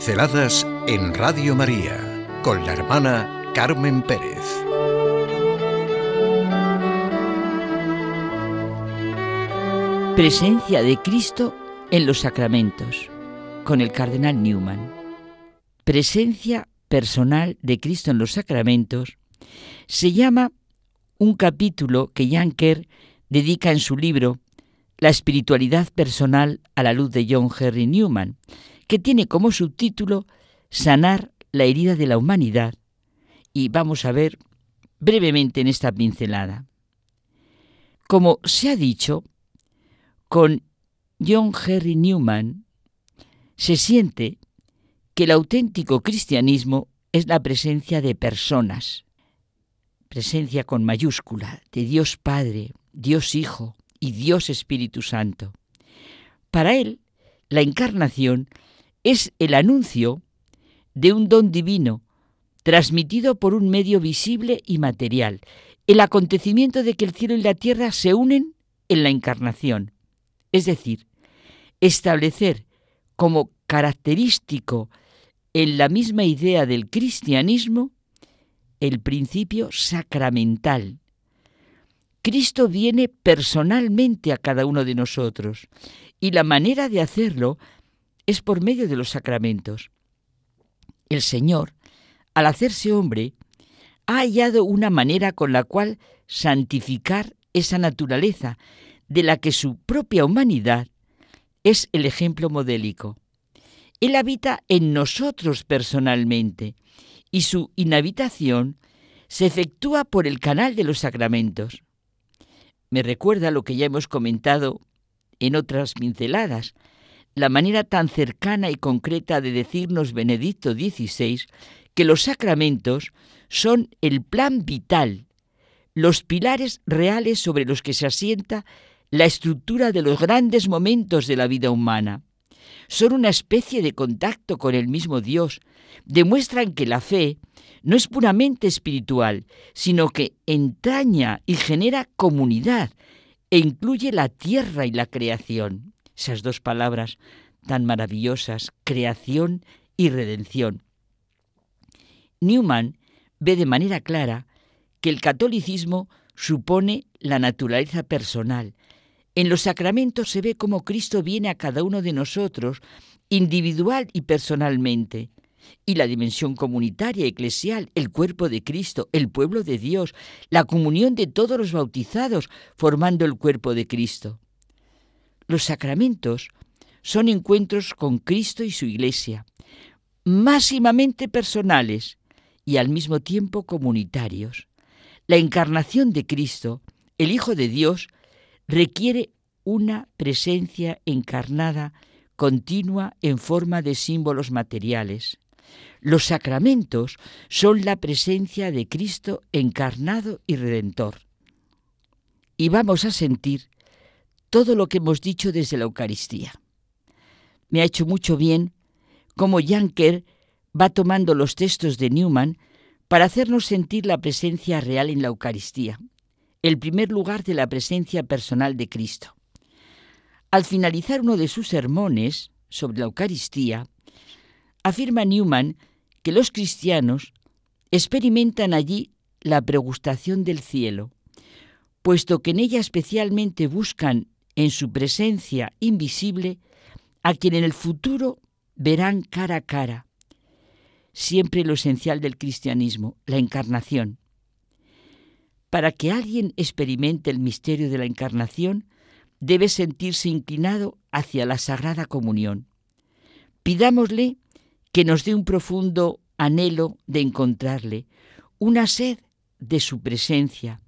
Pinceladas en Radio María con la hermana Carmen Pérez. Presencia de Cristo en los sacramentos con el cardenal Newman. Presencia personal de Cristo en los sacramentos se llama un capítulo que Kerr dedica en su libro La espiritualidad personal a la luz de John Henry Newman, que tiene como subtítulo Sanar la herida de la humanidad. Y vamos a ver brevemente en esta pincelada. Como se ha dicho, con John Henry Newman se siente que el auténtico cristianismo es la presencia de personas, presencia con mayúscula, de Dios Padre, Dios Hijo y Dios Espíritu Santo. Para él, la encarnación es el anuncio de un don divino transmitido por un medio visible y material, el acontecimiento de que el cielo y la tierra se unen en la encarnación, es decir, establecer como característico en la misma idea del cristianismo el principio sacramental. Cristo viene personalmente a cada uno de nosotros y la manera de hacerlo es por medio de los sacramentos. El Señor, al hacerse hombre, ha hallado una manera con la cual santificar esa naturaleza de la que su propia humanidad es el ejemplo modélico. Él habita en nosotros personalmente y su inhabitación se efectúa por el canal de los sacramentos. Me recuerda lo que ya hemos comentado en otras pinceladas, la manera tan cercana y concreta de decirnos Benedicto XVI que los sacramentos son el plan vital, los pilares reales sobre los que se asienta la estructura de los grandes momentos de la vida humana. Son una especie de contacto con el mismo Dios. Demuestran que la fe no es puramente espiritual, sino que entraña y genera comunidad e incluye la tierra y la creación esas dos palabras tan maravillosas, creación y redención. Newman ve de manera clara que el catolicismo supone la naturaleza personal. En los sacramentos se ve cómo Cristo viene a cada uno de nosotros, individual y personalmente. Y la dimensión comunitaria, eclesial, el cuerpo de Cristo, el pueblo de Dios, la comunión de todos los bautizados, formando el cuerpo de Cristo. Los sacramentos son encuentros con Cristo y su Iglesia, máximamente personales y al mismo tiempo comunitarios. La encarnación de Cristo, el Hijo de Dios, requiere una presencia encarnada continua en forma de símbolos materiales. Los sacramentos son la presencia de Cristo encarnado y redentor. Y vamos a sentir todo lo que hemos dicho desde la Eucaristía. Me ha hecho mucho bien cómo Janker va tomando los textos de Newman para hacernos sentir la presencia real en la Eucaristía, el primer lugar de la presencia personal de Cristo. Al finalizar uno de sus sermones sobre la Eucaristía, afirma Newman que los cristianos experimentan allí la pregustación del cielo, puesto que en ella especialmente buscan en su presencia invisible a quien en el futuro verán cara a cara. Siempre lo esencial del cristianismo, la encarnación. Para que alguien experimente el misterio de la encarnación, debe sentirse inclinado hacia la Sagrada Comunión. Pidámosle que nos dé un profundo anhelo de encontrarle, una sed de su presencia,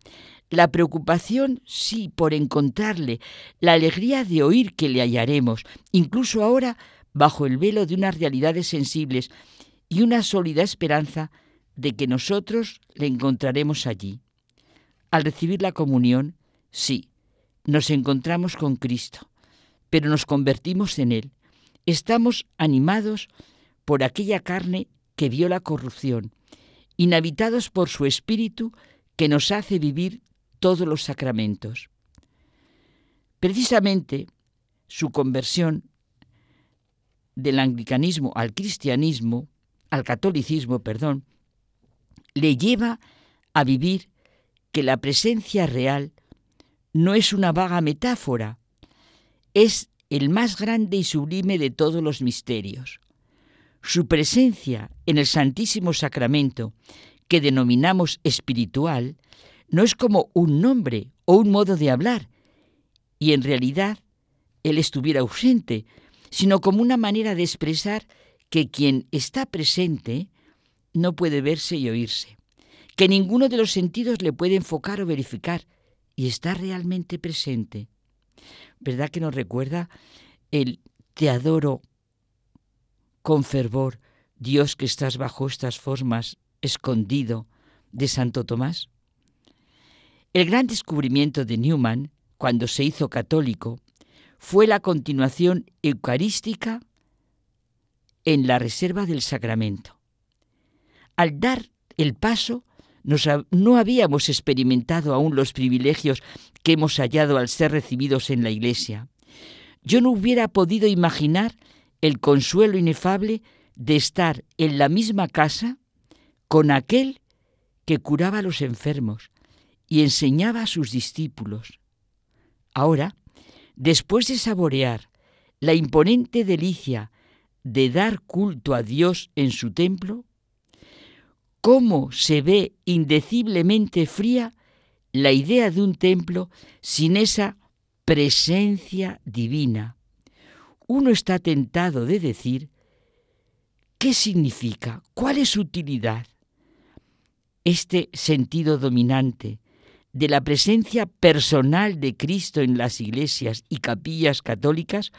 la preocupación, sí, por encontrarle, la alegría de oír que le hallaremos, incluso ahora bajo el velo de unas realidades sensibles y una sólida esperanza de que nosotros le encontraremos allí. Al recibir la comunión, sí, nos encontramos con Cristo, pero nos convertimos en Él. Estamos animados por aquella carne que vio la corrupción, inhabitados por su espíritu que nos hace vivir todos los sacramentos. Precisamente su conversión del anglicanismo al cristianismo, al catolicismo, perdón, le lleva a vivir que la presencia real no es una vaga metáfora, es el más grande y sublime de todos los misterios. Su presencia en el Santísimo Sacramento, que denominamos espiritual, no es como un nombre o un modo de hablar, y en realidad Él estuviera ausente, sino como una manera de expresar que quien está presente no puede verse y oírse, que ninguno de los sentidos le puede enfocar o verificar, y está realmente presente. ¿Verdad que nos recuerda el te adoro con fervor, Dios que estás bajo estas formas, escondido, de Santo Tomás? El gran descubrimiento de Newman, cuando se hizo católico, fue la continuación eucarística en la reserva del sacramento. Al dar el paso, no habíamos experimentado aún los privilegios que hemos hallado al ser recibidos en la Iglesia. Yo no hubiera podido imaginar el consuelo inefable de estar en la misma casa con aquel que curaba a los enfermos y enseñaba a sus discípulos. Ahora, después de saborear la imponente delicia de dar culto a Dios en su templo, cómo se ve indeciblemente fría la idea de un templo sin esa presencia divina. Uno está tentado de decir, ¿qué significa? ¿Cuál es su utilidad? Este sentido dominante de la presencia personal de Cristo en las iglesias y capillas católicas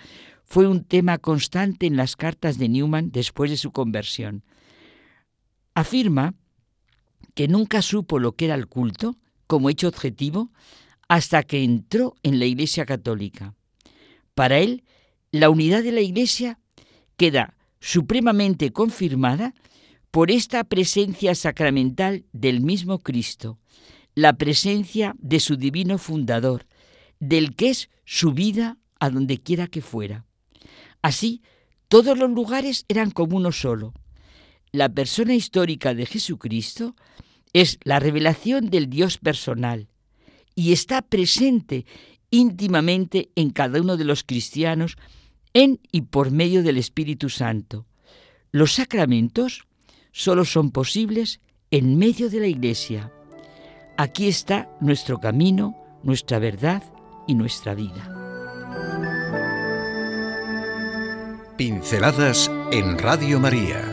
fue un tema constante en las cartas de Newman después de su conversión afirma que nunca supo lo que era el culto como hecho objetivo hasta que entró en la Iglesia Católica. Para él, la unidad de la Iglesia queda supremamente confirmada por esta presencia sacramental del mismo Cristo, la presencia de su divino fundador, del que es su vida a donde quiera que fuera. Así, todos los lugares eran como uno solo, la persona histórica de Jesucristo es la revelación del Dios personal y está presente íntimamente en cada uno de los cristianos en y por medio del Espíritu Santo. Los sacramentos solo son posibles en medio de la Iglesia. Aquí está nuestro camino, nuestra verdad y nuestra vida. Pinceladas en Radio María